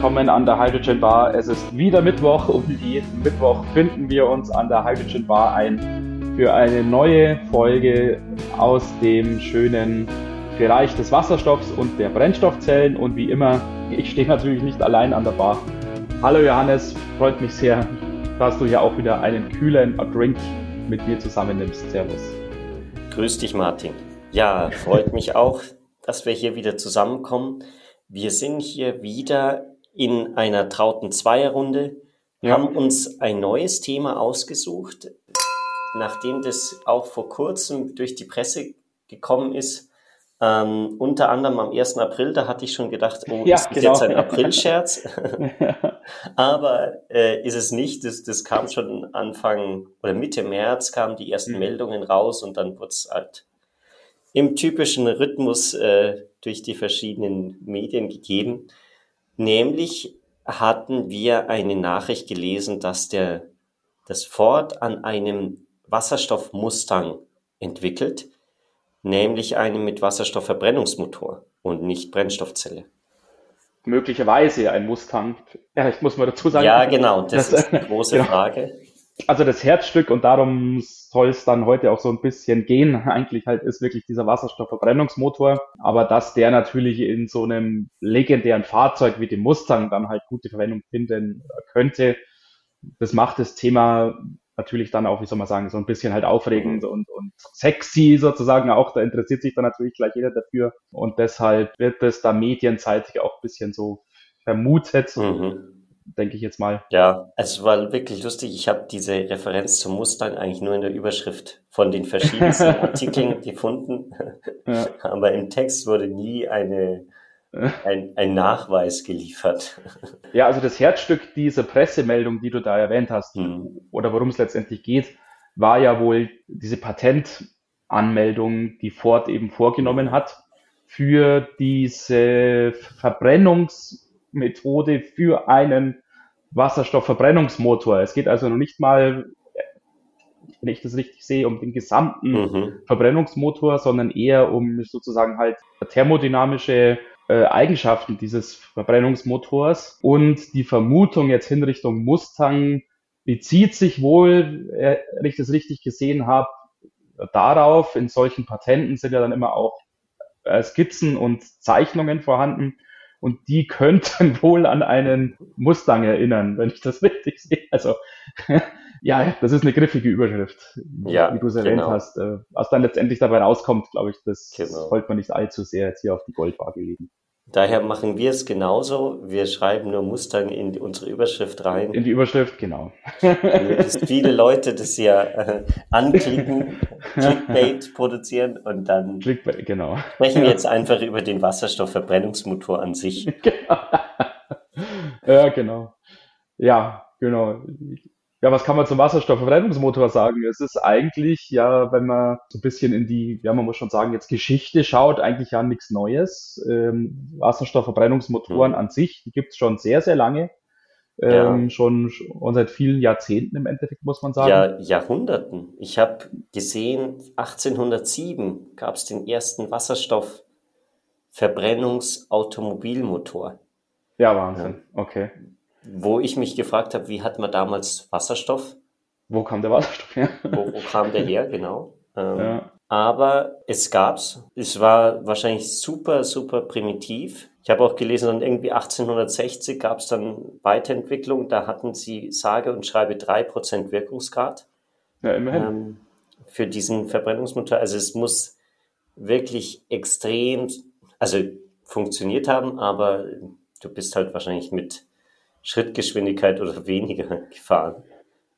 Willkommen an der Hydrogen Bar. Es ist wieder Mittwoch und jeden Mittwoch finden wir uns an der Hydrogen Bar ein für eine neue Folge aus dem schönen Bereich des Wasserstoffs und der Brennstoffzellen. Und wie immer, ich stehe natürlich nicht allein an der Bar. Hallo Johannes, freut mich sehr, dass du hier auch wieder einen kühlen Drink mit mir zusammennimmst. Servus. Grüß dich, Martin. Ja, freut mich auch, dass wir hier wieder zusammenkommen. Wir sind hier wieder in einer trauten Zweierrunde, ja. haben uns ein neues Thema ausgesucht, nachdem das auch vor kurzem durch die Presse gekommen ist. Ähm, unter anderem am 1. April, da hatte ich schon gedacht, oh, ja, ist genau. jetzt ein Aprilscherz? Aber äh, ist es nicht. Das, das kam schon Anfang oder Mitte März kamen die ersten mhm. Meldungen raus und dann wurde es halt im typischen Rhythmus äh, durch die verschiedenen Medien gegeben. Nämlich hatten wir eine Nachricht gelesen, dass der, das Ford an einem Wasserstoff Mustang entwickelt, nämlich einen mit Wasserstoffverbrennungsmotor und nicht Brennstoffzelle. Möglicherweise ein Mustang. Ja, ich muss mal dazu sagen. Ja, genau, das, das ist eine große genau. Frage also das Herzstück und darum soll es dann heute auch so ein bisschen gehen. Eigentlich halt ist wirklich dieser Wasserstoffverbrennungsmotor, aber dass der natürlich in so einem legendären Fahrzeug wie dem Mustang dann halt gute Verwendung finden könnte, das macht das Thema natürlich dann auch, wie soll man sagen, so ein bisschen halt aufregend und, und sexy sozusagen auch. Da interessiert sich dann natürlich gleich jeder dafür und deshalb wird es da medienseitig auch ein bisschen so vermutet. Mhm denke ich jetzt mal. Ja, es war wirklich lustig. Ich habe diese Referenz zum Mustang eigentlich nur in der Überschrift von den verschiedensten Artikeln gefunden. Ja. Aber im Text wurde nie eine, ein, ein Nachweis geliefert. Ja, also das Herzstück dieser Pressemeldung, die du da erwähnt hast, hm. oder worum es letztendlich geht, war ja wohl diese Patentanmeldung, die Ford eben vorgenommen hat für diese Verbrennungs- Methode für einen Wasserstoffverbrennungsmotor. Es geht also noch nicht mal, wenn ich das richtig sehe, um den gesamten mhm. Verbrennungsmotor, sondern eher um sozusagen halt thermodynamische äh, Eigenschaften dieses Verbrennungsmotors. Und die Vermutung jetzt hin Richtung Mustang bezieht sich wohl, äh, wenn ich das richtig gesehen habe, darauf, in solchen Patenten sind ja dann immer auch äh, Skizzen und Zeichnungen vorhanden, und die könnten wohl an einen Mustang erinnern, wenn ich das richtig sehe. Also ja, das ist eine griffige Überschrift, ja, wie du es erwähnt genau. hast. Äh, was dann letztendlich dabei rauskommt, glaube ich, das genau. sollte man nicht allzu sehr jetzt hier auf die Goldwaage legen. Daher machen wir es genauso. Wir schreiben nur Mustang in unsere Überschrift rein. In die Überschrift, genau. Dass viele Leute das ja äh, anklicken, Clickbait produzieren und dann Clickbait, genau. sprechen wir jetzt einfach über den Wasserstoffverbrennungsmotor an sich. Genau. Ja, genau. Ja, genau ja, was kann man zum Wasserstoffverbrennungsmotor sagen? Es ist eigentlich, ja, wenn man so ein bisschen in die, ja, man muss schon sagen, jetzt Geschichte schaut, eigentlich ja nichts Neues. Ähm, Wasserstoffverbrennungsmotoren mhm. an sich, die gibt's schon sehr, sehr lange. Ähm, ja. schon, schon seit vielen Jahrzehnten im Endeffekt, muss man sagen. Ja, Jahrhunderten. Ich habe gesehen, 1807 gab's den ersten Wasserstoffverbrennungsautomobilmotor. Ja, Wahnsinn. Ja. Okay wo ich mich gefragt habe, wie hat man damals Wasserstoff? Wo kam der Wasserstoff her? wo, wo kam der her, genau. Ähm, ja. Aber es gab's. Es war wahrscheinlich super, super primitiv. Ich habe auch gelesen, dann irgendwie 1860 gab's dann Weiterentwicklung. Da hatten sie sage und schreibe drei Prozent Wirkungsgrad. Ja, immerhin. Ähm, für diesen Verbrennungsmotor. Also es muss wirklich extrem, also funktioniert haben, aber du bist halt wahrscheinlich mit Schrittgeschwindigkeit oder weniger gefahren.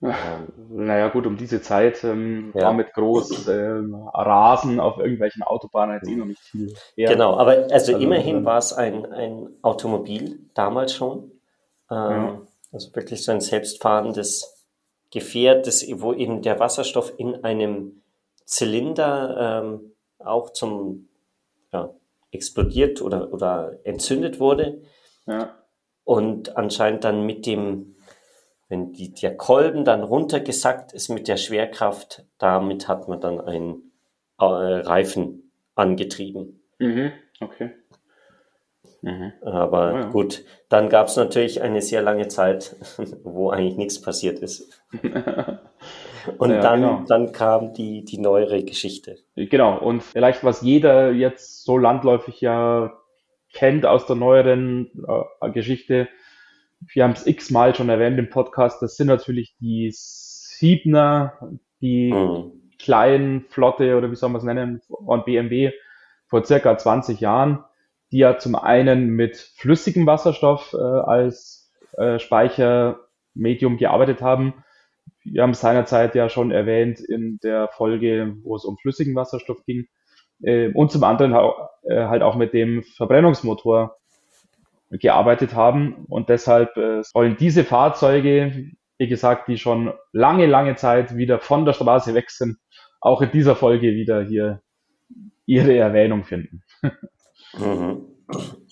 Ähm, naja, gut, um diese Zeit ähm, ja. war mit groß ähm, Rasen auf irgendwelchen Autobahnen jetzt eh noch nicht viel. Her. Genau, aber also, also immerhin ähm, war es ein, ein Automobil damals schon. Ähm, ja. Also wirklich so ein selbstfahrendes Gefährt, das, wo eben der Wasserstoff in einem Zylinder ähm, auch zum ja, explodiert oder, oder entzündet wurde. Ja und anscheinend dann mit dem, wenn die, der Kolben dann runtergesackt ist mit der Schwerkraft, damit hat man dann einen äh, Reifen angetrieben. Mhm, okay. Mhm. Aber ja. gut, dann gab es natürlich eine sehr lange Zeit, wo eigentlich nichts passiert ist. Und ja, dann, genau. dann kam die, die neuere Geschichte. Genau, und vielleicht was jeder jetzt so landläufig ja kennt aus der neueren äh, Geschichte, wir haben es x-mal schon erwähnt im Podcast, das sind natürlich die Siebner, die mhm. kleinen Flotte oder wie soll man es nennen, von BMW vor circa 20 Jahren, die ja zum einen mit flüssigem Wasserstoff äh, als äh, Speichermedium gearbeitet haben. Wir haben seinerzeit ja schon erwähnt in der Folge, wo es um flüssigen Wasserstoff ging. Äh, und zum anderen äh, halt auch mit dem Verbrennungsmotor gearbeitet haben. Und deshalb äh, sollen diese Fahrzeuge, wie gesagt, die schon lange, lange Zeit wieder von der Straße weg sind, auch in dieser Folge wieder hier ihre Erwähnung finden. Mhm.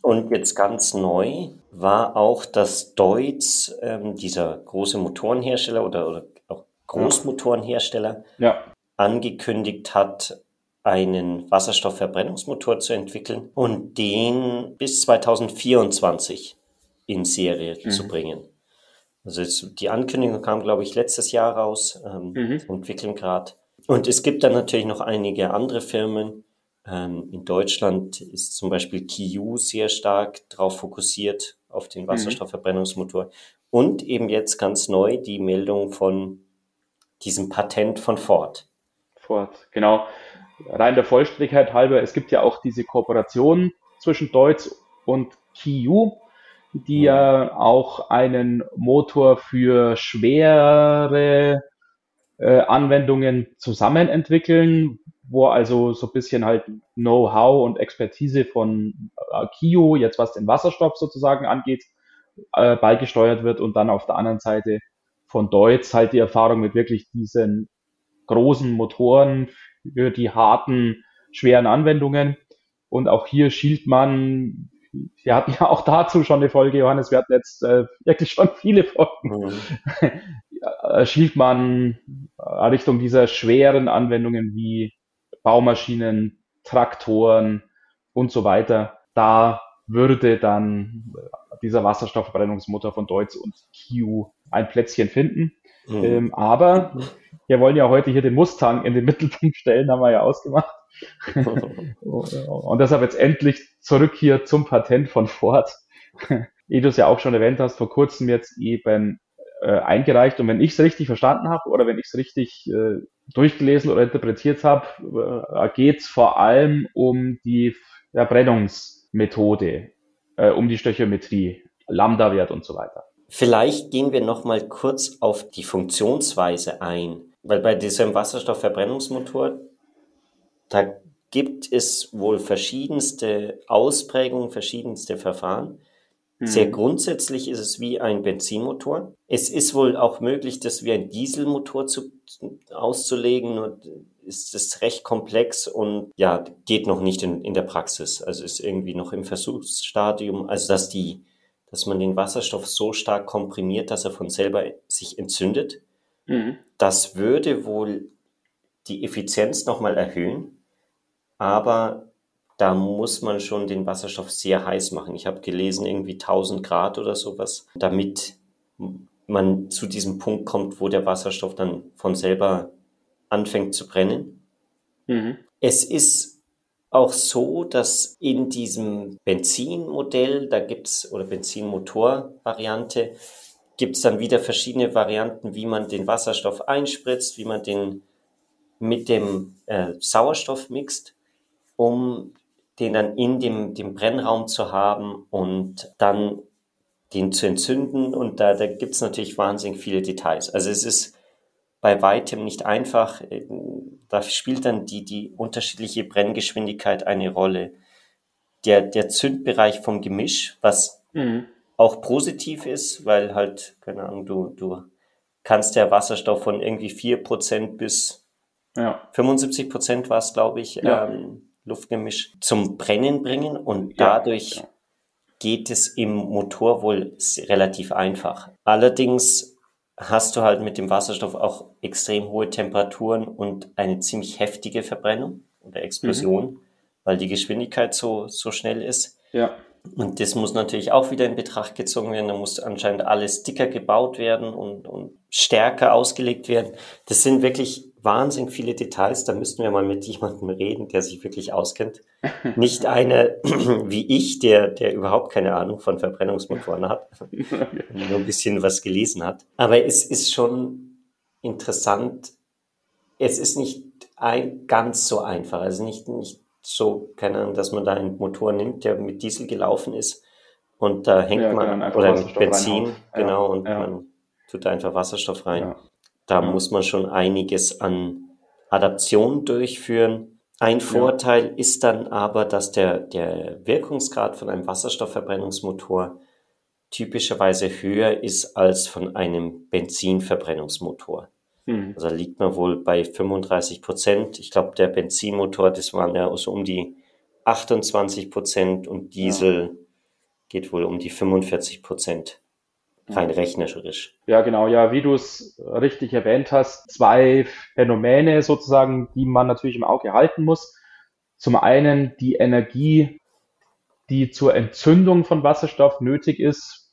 Und jetzt ganz neu war auch, dass Deutz, ähm, dieser große Motorenhersteller oder, oder auch Großmotorenhersteller, ja. angekündigt hat, einen Wasserstoffverbrennungsmotor zu entwickeln und den bis 2024 in Serie mhm. zu bringen. Also jetzt, die Ankündigung kam, glaube ich, letztes Jahr raus, ähm, mhm. entwickeln gerade. Und es gibt dann natürlich noch einige andere Firmen. Ähm, in Deutschland ist zum Beispiel Kiu sehr stark darauf fokussiert, auf den mhm. Wasserstoffverbrennungsmotor. Mhm. Und eben jetzt ganz neu die Meldung von diesem Patent von Ford. Ford, genau rein der Vollständigkeit halber, es gibt ja auch diese Kooperation zwischen Deutz und Kiu, die ja auch einen Motor für schwere äh, Anwendungen zusammen entwickeln, wo also so ein bisschen halt Know-how und Expertise von äh, Kio, jetzt was den Wasserstoff sozusagen angeht, äh, beigesteuert wird und dann auf der anderen Seite von Deutz halt die Erfahrung mit wirklich diesen großen Motoren für die harten, schweren Anwendungen. Und auch hier schielt man, wir hatten ja auch dazu schon eine Folge, Johannes, wir hatten jetzt äh, wirklich schon viele Folgen, mhm. schielt man Richtung dieser schweren Anwendungen wie Baumaschinen, Traktoren und so weiter. Da würde dann dieser Wasserstoffverbrennungsmotor von Deutz und Kiu ein Plätzchen finden. Mhm. Ähm, aber wir wollen ja heute hier den Mustang in den Mittelpunkt stellen, haben wir ja ausgemacht. und deshalb jetzt endlich zurück hier zum Patent von Ford. Wie du es ja auch schon erwähnt hast, vor kurzem jetzt eben äh, eingereicht. Und wenn ich es richtig verstanden habe oder wenn ich es richtig äh, durchgelesen oder interpretiert habe, äh, geht es vor allem um die Verbrennungsmethode, äh, um die Stöchiometrie, Lambda-Wert und so weiter. Vielleicht gehen wir noch mal kurz auf die Funktionsweise ein. Weil bei diesem Wasserstoffverbrennungsmotor, da gibt es wohl verschiedenste Ausprägungen, verschiedenste Verfahren. Mhm. Sehr grundsätzlich ist es wie ein Benzinmotor. Es ist wohl auch möglich, das wie ein Dieselmotor zu, auszulegen. Nur ist es recht komplex und ja, geht noch nicht in, in der Praxis. Also ist irgendwie noch im Versuchsstadium. Also dass die, dass man den Wasserstoff so stark komprimiert, dass er von selber sich entzündet. Mhm. Das würde wohl die Effizienz nochmal erhöhen, aber da muss man schon den Wasserstoff sehr heiß machen. Ich habe gelesen, irgendwie 1000 Grad oder sowas, damit man zu diesem Punkt kommt, wo der Wasserstoff dann von selber anfängt zu brennen. Mhm. Es ist auch so, dass in diesem Benzinmodell, da gibt's oder Benzinmotor-Variante, gibt es dann wieder verschiedene Varianten, wie man den Wasserstoff einspritzt, wie man den mit dem äh, Sauerstoff mixt, um den dann in dem, dem Brennraum zu haben und dann den zu entzünden. Und da, da gibt es natürlich wahnsinnig viele Details. Also es ist bei weitem nicht einfach. Da spielt dann die, die unterschiedliche Brenngeschwindigkeit eine Rolle. Der, der Zündbereich vom Gemisch, was mhm auch positiv ist, weil halt, keine Ahnung, du, du kannst der Wasserstoff von irgendwie vier Prozent bis ja. 75% war es, glaube ich, ja. ähm, Luftgemisch zum Brennen bringen und dadurch ja. geht es im Motor wohl relativ einfach. Allerdings hast du halt mit dem Wasserstoff auch extrem hohe Temperaturen und eine ziemlich heftige Verbrennung oder Explosion, mhm. weil die Geschwindigkeit so, so schnell ist. Ja. Und das muss natürlich auch wieder in Betracht gezogen werden. Da muss anscheinend alles dicker gebaut werden und, und stärker ausgelegt werden. Das sind wirklich wahnsinnig viele Details. Da müssten wir mal mit jemandem reden, der sich wirklich auskennt. Nicht einer wie ich, der, der überhaupt keine Ahnung von Verbrennungsmotoren hat, nur ein bisschen was gelesen hat. Aber es ist schon interessant. Es ist nicht ein, ganz so einfach. Also nicht, nicht so, keine Ahnung, dass man da einen Motor nimmt, der mit Diesel gelaufen ist und da hängt ja, man, oder mit Benzin, reinhaut. genau, ja, und ja. man tut da einfach Wasserstoff rein. Da muss man schon einiges an Adaption durchführen. Ein Vorteil ist dann aber, dass der, der Wirkungsgrad von einem Wasserstoffverbrennungsmotor typischerweise höher ist als von einem Benzinverbrennungsmotor. Mhm. Also liegt man wohl bei 35 Prozent. Ich glaube, der Benzinmotor, das waren ja so um die 28 Prozent und Diesel ja. geht wohl um die 45 Prozent. Rein rechnerisch. Ja, genau. Ja, wie du es richtig erwähnt hast, zwei Phänomene sozusagen, die man natürlich im Auge halten muss. Zum einen die Energie, die zur Entzündung von Wasserstoff nötig ist,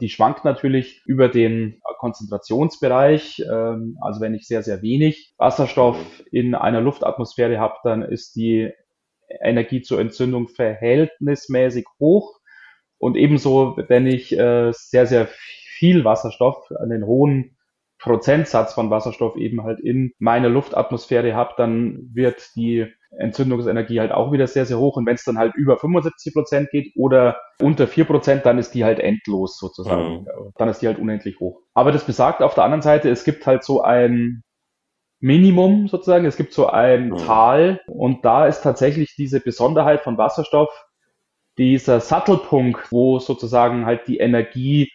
die schwankt natürlich über den Konzentrationsbereich. Ähm, also wenn ich sehr, sehr wenig Wasserstoff in einer Luftatmosphäre habe, dann ist die Energie zur Entzündung verhältnismäßig hoch. Und ebenso, wenn ich äh, sehr, sehr viel Wasserstoff, einen hohen Prozentsatz von Wasserstoff eben halt in meiner Luftatmosphäre habe, dann wird die Entzündungsenergie halt auch wieder sehr, sehr hoch. Und wenn es dann halt über 75 Prozent geht oder unter 4 Prozent, dann ist die halt endlos sozusagen. Mhm. Dann ist die halt unendlich hoch. Aber das besagt auf der anderen Seite, es gibt halt so ein Minimum sozusagen, es gibt so ein mhm. Tal und da ist tatsächlich diese Besonderheit von Wasserstoff, dieser Sattelpunkt, wo sozusagen halt die Energie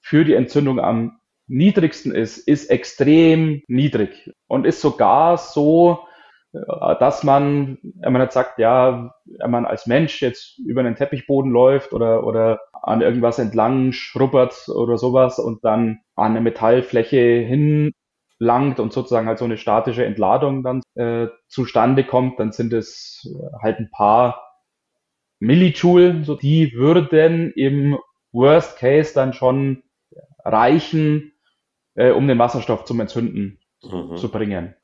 für die Entzündung am niedrigsten ist, ist extrem niedrig. Und ist sogar so, äh, dass man, wenn man jetzt sagt, ja, wenn man als Mensch jetzt über einen Teppichboden läuft oder, oder an irgendwas entlang schrubbert oder sowas und dann an eine Metallfläche hinlangt und sozusagen halt so eine statische Entladung dann äh, zustande kommt, dann sind es halt ein paar Millijoule, so die würden im Worst Case dann schon reichen, äh, um den Wasserstoff zum Entzünden mhm. zu bringen.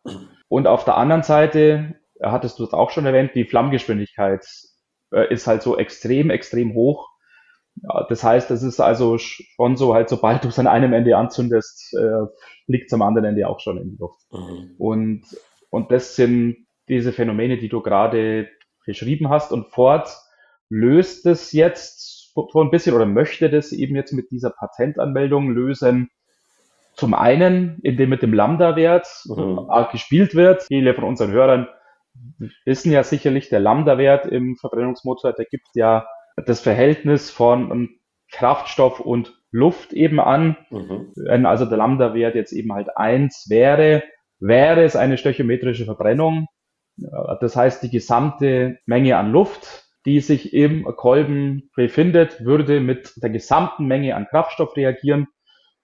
Und auf der anderen Seite, hattest du es auch schon erwähnt, die Flammgeschwindigkeit äh, ist halt so extrem, extrem hoch. Ja, das heißt, es ist also schon so, halt, sobald du es an einem Ende anzündest, äh, fliegt es am anderen Ende auch schon in die Luft. Mhm. Und, und das sind diese Phänomene, die du gerade beschrieben hast. Und Ford löst es jetzt so ein bisschen oder möchte das eben jetzt mit dieser Patentanmeldung lösen, zum einen, indem mit dem Lambda-Wert mhm. gespielt wird. Viele von unseren Hörern wissen ja sicherlich, der Lambda-Wert im Verbrennungsmotor, der gibt ja das Verhältnis von Kraftstoff und Luft eben an. Mhm. Wenn also der Lambda-Wert jetzt eben halt eins wäre, wäre es eine stöchiometrische Verbrennung. Das heißt, die gesamte Menge an Luft, die sich im Kolben befindet, würde mit der gesamten Menge an Kraftstoff reagieren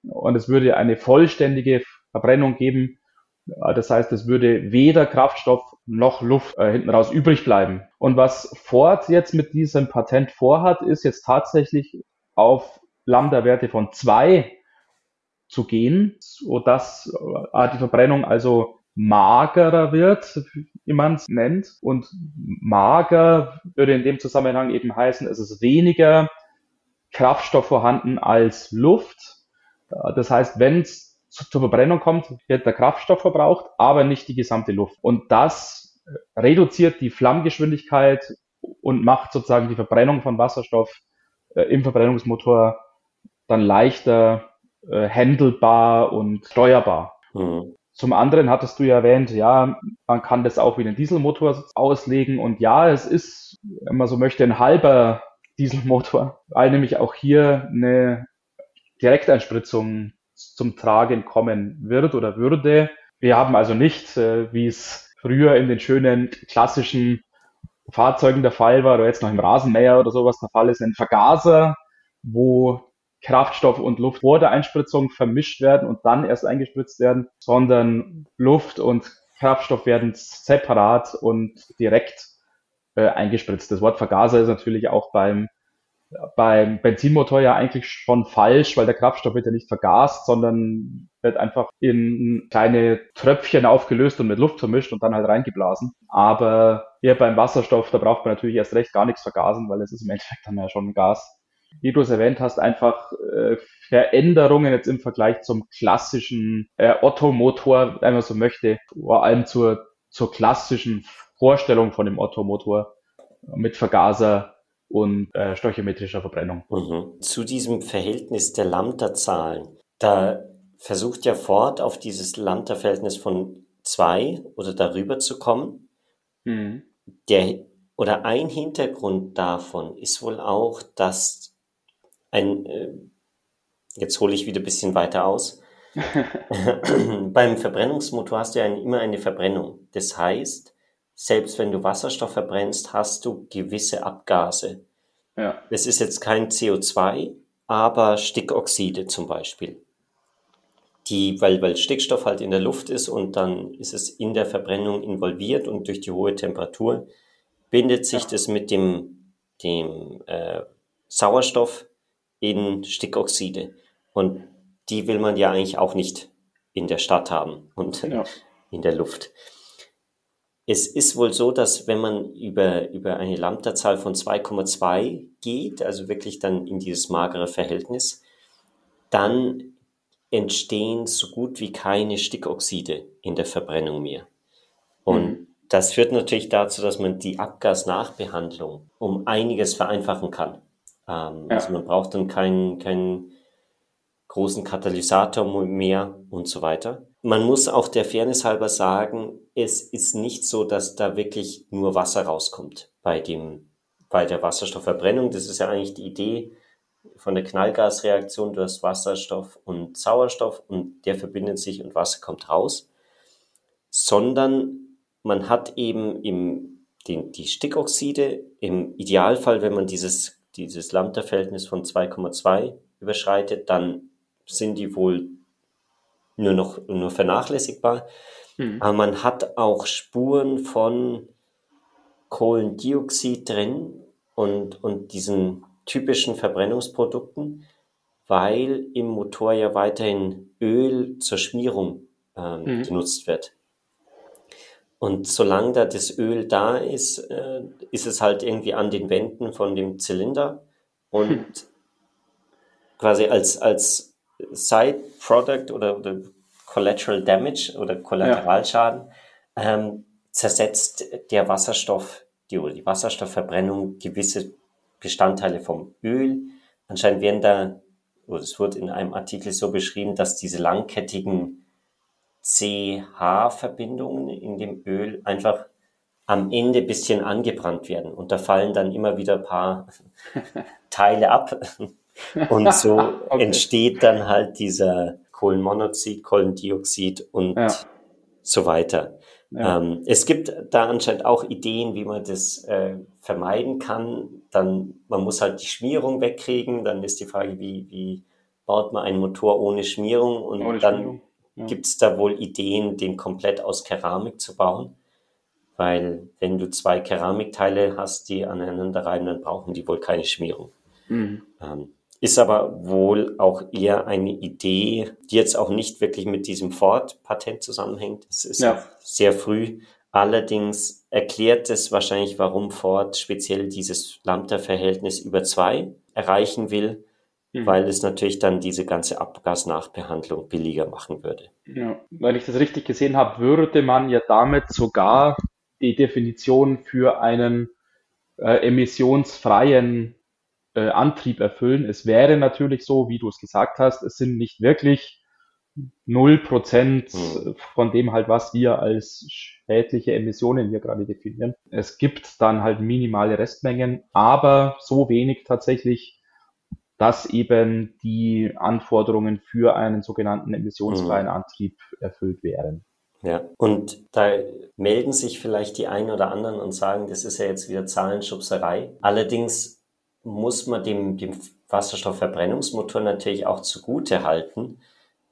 und es würde eine vollständige Verbrennung geben. Das heißt, es würde weder Kraftstoff noch Luft äh, hinten raus übrig bleiben. Und was Ford jetzt mit diesem Patent vorhat, ist jetzt tatsächlich auf Lambda-Werte von zwei zu gehen, sodass äh, die Verbrennung also magerer wird, wie man es nennt. Und mager würde in dem Zusammenhang eben heißen, es ist weniger Kraftstoff vorhanden als Luft. Das heißt, wenn es zur Verbrennung kommt, wird der Kraftstoff verbraucht, aber nicht die gesamte Luft. Und das reduziert die Flammgeschwindigkeit und macht sozusagen die Verbrennung von Wasserstoff äh, im Verbrennungsmotor dann leichter äh, handelbar und steuerbar. Mhm. Zum anderen hattest du ja erwähnt, ja, man kann das auch wie einen Dieselmotor auslegen und ja, es ist, wenn man so möchte, ein halber Dieselmotor, weil nämlich auch hier eine Direkteinspritzung zum Tragen kommen wird oder würde. Wir haben also nicht, äh, wie es früher in den schönen klassischen Fahrzeugen der Fall war, oder jetzt noch im Rasenmäher oder sowas der Fall ist, ein Vergaser, wo Kraftstoff und Luft vor der Einspritzung vermischt werden und dann erst eingespritzt werden, sondern Luft und Kraftstoff werden separat und direkt äh, eingespritzt. Das Wort Vergaser ist natürlich auch beim beim Benzinmotor ja eigentlich schon falsch, weil der Kraftstoff wird ja nicht vergast, sondern wird einfach in kleine Tröpfchen aufgelöst und mit Luft vermischt und dann halt reingeblasen. Aber hier beim Wasserstoff, da braucht man natürlich erst recht gar nichts vergasen, weil es ist im Endeffekt dann ja schon Gas. Wie du es erwähnt hast, einfach äh, Veränderungen jetzt im Vergleich zum klassischen äh, Otto-Motor, wenn man so möchte, vor allem zur, zur klassischen Vorstellung von dem Otto-Motor mit Vergaser und äh, stoichiometrischer Verbrennung. Mhm. Zu diesem Verhältnis der Lambda-Zahlen, da versucht ja Ford auf dieses Lambda-Verhältnis von zwei oder darüber zu kommen. Mhm. Der, oder ein Hintergrund davon ist wohl auch, dass ein, äh, jetzt hole ich wieder ein bisschen weiter aus, beim Verbrennungsmotor hast du ja immer eine Verbrennung. Das heißt, selbst wenn du Wasserstoff verbrennst, hast du gewisse Abgase. Ja. Es ist jetzt kein CO2, aber Stickoxide zum Beispiel. Die, weil, weil Stickstoff halt in der Luft ist und dann ist es in der Verbrennung involviert und durch die hohe Temperatur bindet sich ja. das mit dem, dem äh, Sauerstoff in Stickoxide. Und die will man ja eigentlich auch nicht in der Stadt haben und ja. in der Luft. Es ist wohl so, dass wenn man über, über eine Lambda-Zahl von 2,2 geht, also wirklich dann in dieses magere Verhältnis, dann entstehen so gut wie keine Stickoxide in der Verbrennung mehr. Und mhm. das führt natürlich dazu, dass man die Abgasnachbehandlung um einiges vereinfachen kann. Ähm, ja. Also man braucht dann keinen, keinen großen Katalysator mehr und so weiter. Man muss auch der Fairness halber sagen, es ist nicht so, dass da wirklich nur Wasser rauskommt bei dem, bei der Wasserstoffverbrennung. Das ist ja eigentlich die Idee von der Knallgasreaktion. Du hast Wasserstoff und Sauerstoff und der verbindet sich und Wasser kommt raus. Sondern man hat eben im, den, die Stickoxide im Idealfall, wenn man dieses, dieses Lambda-Verhältnis von 2,2 überschreitet, dann sind die wohl nur noch nur vernachlässigbar. Mhm. Aber man hat auch Spuren von Kohlendioxid drin und, und diesen typischen Verbrennungsprodukten, weil im Motor ja weiterhin Öl zur Schmierung ähm, mhm. genutzt wird. Und solange da das Öl da ist, äh, ist es halt irgendwie an den Wänden von dem Zylinder und hm. quasi als, als Side Product oder, oder Collateral Damage oder Kollateralschaden ja. ähm, zersetzt der Wasserstoff, die, oder die Wasserstoffverbrennung gewisse Bestandteile vom Öl. Anscheinend werden da, oder es wird in einem Artikel so beschrieben, dass diese langkettigen CH-Verbindungen in dem Öl einfach am Ende bisschen angebrannt werden. Und da fallen dann immer wieder ein paar Teile ab. Und so okay. entsteht dann halt dieser Kohlenmonoxid, Kohlendioxid und ja. so weiter. Ja. Ähm, es gibt da anscheinend auch Ideen, wie man das äh, vermeiden kann. Dann, man muss halt die Schmierung wegkriegen. Dann ist die Frage, wie, wie baut man einen Motor ohne Schmierung? Und ohne dann Schmierung. Ja. gibt es da wohl Ideen, den komplett aus Keramik zu bauen. Weil wenn du zwei Keramikteile hast, die aneinander reiben, dann brauchen die wohl keine Schmierung. Mhm. Ähm, ist aber wohl auch eher eine Idee, die jetzt auch nicht wirklich mit diesem Ford-Patent zusammenhängt. Es ist ja. sehr früh. Allerdings erklärt es wahrscheinlich, warum Ford speziell dieses Lambda-Verhältnis über zwei erreichen will, mhm. weil es natürlich dann diese ganze Abgasnachbehandlung billiger machen würde. Ja, weil ich das richtig gesehen habe, würde man ja damit sogar die Definition für einen äh, emissionsfreien äh, Antrieb erfüllen. Es wäre natürlich so, wie du es gesagt hast, es sind nicht wirklich null Prozent hm. von dem halt, was wir als schädliche Emissionen hier gerade definieren. Es gibt dann halt minimale Restmengen, aber so wenig tatsächlich, dass eben die Anforderungen für einen sogenannten emissionsfreien hm. Antrieb erfüllt wären. Ja, und da melden sich vielleicht die einen oder anderen und sagen, das ist ja jetzt wieder Zahlenschubserei. Allerdings muss man dem, dem Wasserstoffverbrennungsmotor natürlich auch zugute halten,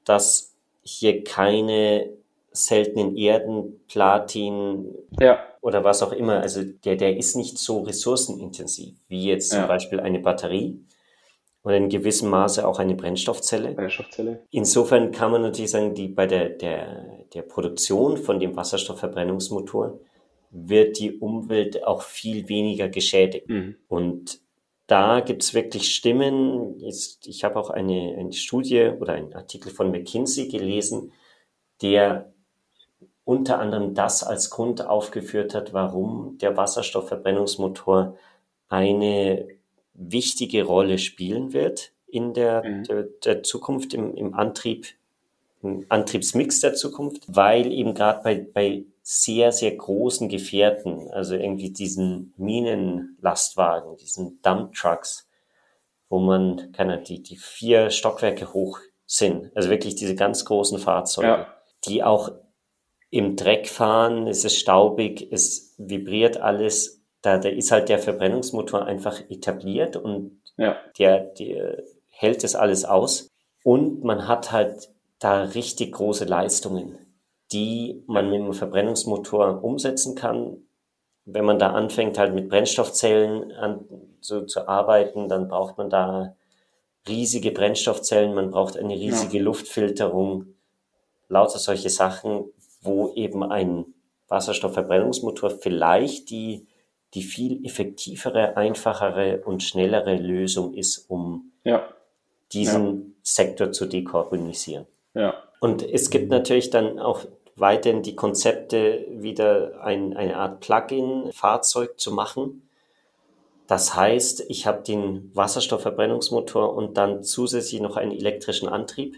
dass hier keine seltenen Erden, Platin, ja. oder was auch immer, also der, der ist nicht so ressourcenintensiv wie jetzt zum ja. Beispiel eine Batterie oder in gewissem Maße auch eine Brennstoffzelle. Brennstoffzelle. Insofern kann man natürlich sagen, die bei der, der, der Produktion von dem Wasserstoffverbrennungsmotor wird die Umwelt auch viel weniger geschädigt. Mhm. Und da gibt's wirklich Stimmen. Jetzt, ich habe auch eine, eine Studie oder einen Artikel von McKinsey gelesen, der unter anderem das als Grund aufgeführt hat, warum der Wasserstoffverbrennungsmotor eine wichtige Rolle spielen wird in der, mhm. der, der, Zukunft im, im Antrieb, im Antriebsmix der Zukunft, weil eben gerade bei, bei sehr, sehr großen Gefährten, also irgendwie diesen Minenlastwagen, diesen Dumptrucks, wo man, keine die, die vier Stockwerke hoch sind, also wirklich diese ganz großen Fahrzeuge, ja. die auch im Dreck fahren, es ist staubig, es vibriert alles, da, da ist halt der Verbrennungsmotor einfach etabliert und ja. der, der hält das alles aus. Und man hat halt da richtig große Leistungen, die man mit dem Verbrennungsmotor umsetzen kann. Wenn man da anfängt, halt mit Brennstoffzellen an, so zu arbeiten, dann braucht man da riesige Brennstoffzellen, man braucht eine riesige ja. Luftfilterung, lauter solche Sachen, wo eben ein Wasserstoffverbrennungsmotor vielleicht die die viel effektivere, einfachere und schnellere Lösung ist, um ja. diesen ja. Sektor zu dekarbonisieren. Ja. Und es gibt natürlich dann auch weiterhin die Konzepte, wieder ein, eine Art Plug-in-Fahrzeug zu machen. Das heißt, ich habe den Wasserstoffverbrennungsmotor und dann zusätzlich noch einen elektrischen Antrieb.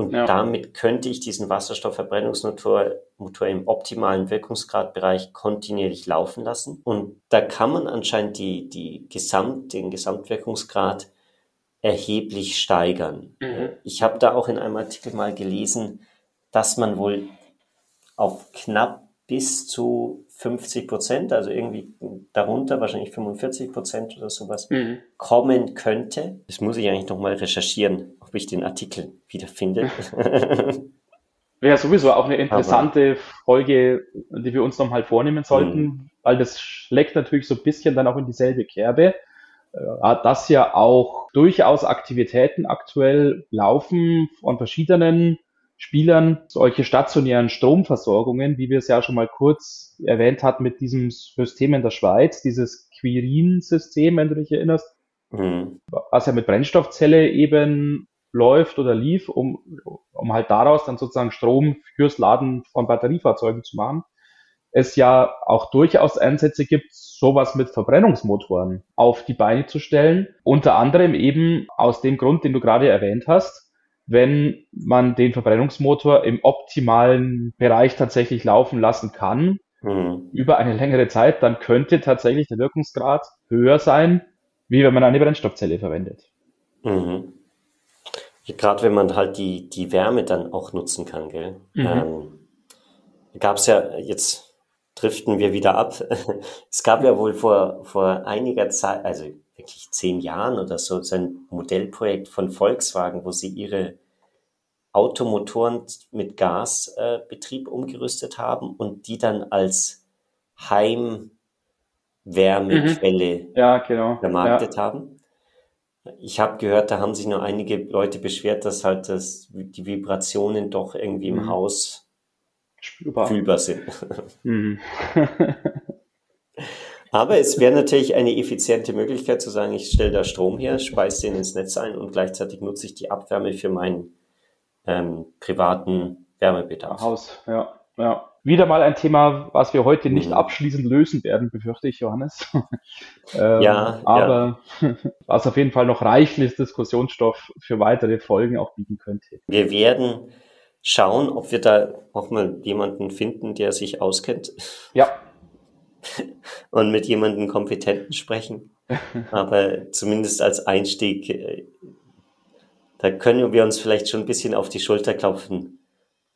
Und ja. damit könnte ich diesen Wasserstoffverbrennungsmotor Motor im optimalen Wirkungsgradbereich kontinuierlich laufen lassen. Und da kann man anscheinend die, die Gesamt, den Gesamtwirkungsgrad erheblich steigern. Mhm. Ich habe da auch in einem Artikel mal gelesen, dass man wohl auf knapp bis zu 50 Prozent, also irgendwie darunter, wahrscheinlich 45 Prozent oder sowas, mhm. kommen könnte. Das muss ich eigentlich nochmal recherchieren, ob ich den Artikel wiederfinde. Wäre sowieso auch eine interessante Aber. Folge, die wir uns nochmal vornehmen sollten, mhm. weil das schlägt natürlich so ein bisschen dann auch in dieselbe Kerbe, äh, dass ja auch durchaus Aktivitäten aktuell laufen von verschiedenen Spielern solche stationären Stromversorgungen, wie wir es ja schon mal kurz erwähnt hatten mit diesem System in der Schweiz, dieses Quirin-System, wenn du dich erinnerst, mhm. was ja mit Brennstoffzelle eben läuft oder lief, um, um halt daraus dann sozusagen Strom fürs Laden von Batteriefahrzeugen zu machen. Es ja auch durchaus Einsätze gibt, sowas mit Verbrennungsmotoren auf die Beine zu stellen. Unter anderem eben aus dem Grund, den du gerade erwähnt hast, wenn man den Verbrennungsmotor im optimalen Bereich tatsächlich laufen lassen kann, mhm. über eine längere Zeit, dann könnte tatsächlich der Wirkungsgrad höher sein, wie wenn man eine Brennstoffzelle verwendet. Mhm. Gerade wenn man halt die, die Wärme dann auch nutzen kann, gell? Mhm. Ähm, gab es ja, jetzt driften wir wieder ab. es gab ja wohl vor, vor einiger Zeit, also wirklich zehn Jahren oder so, so ein Modellprojekt von Volkswagen, wo sie ihre Automotoren mit Gasbetrieb äh, umgerüstet haben und die dann als Heimwärmequelle mhm. ja, genau. vermarktet ja. haben. Ich habe gehört, da haben sich nur einige Leute beschwert, dass halt das, die Vibrationen doch irgendwie im mhm. Haus spürbar, fühlbar sind. Mhm. Aber es wäre natürlich eine effiziente Möglichkeit zu sagen, ich stelle da Strom her, speise den ins Netz ein und gleichzeitig nutze ich die Abwärme für meinen ähm, privaten Wärmebedarf. Haus, ja, ja. Wieder mal ein Thema, was wir heute nicht mhm. abschließend lösen werden, befürchte ich, Johannes. ähm, ja. Aber ja. was auf jeden Fall noch reichlich Diskussionsstoff für weitere Folgen auch bieten könnte. Wir werden schauen, ob wir da auch mal jemanden finden, der sich auskennt. Ja. Und mit jemandem Kompetenten sprechen. Aber zumindest als Einstieg äh, da können wir uns vielleicht schon ein bisschen auf die Schulter klopfen.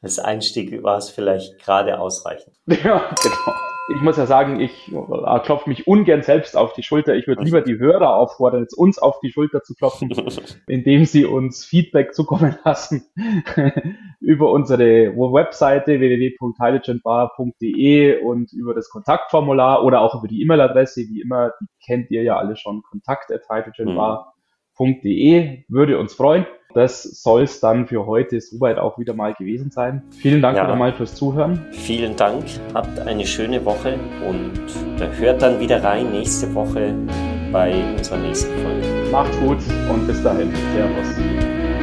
Als Einstieg war es vielleicht gerade ausreichend. Ja, genau. Ich muss ja sagen, ich äh, klopfe mich ungern selbst auf die Schulter. Ich würde lieber die Hörer auffordern, jetzt uns auf die Schulter zu klopfen, indem sie uns Feedback zukommen lassen über unsere Webseite www.heiligentbar.de und über das Kontaktformular oder auch über die E-Mail-Adresse, wie immer, die kennt ihr ja alle schon, kontakt.hydrogenbar.de. Würde uns freuen. Das soll es dann für heute soweit auch wieder mal gewesen sein. Vielen Dank ja. wieder mal fürs Zuhören. Vielen Dank, habt eine schöne Woche und hört dann wieder rein nächste Woche bei unserer nächsten Folge. Macht gut und bis dahin. Servus.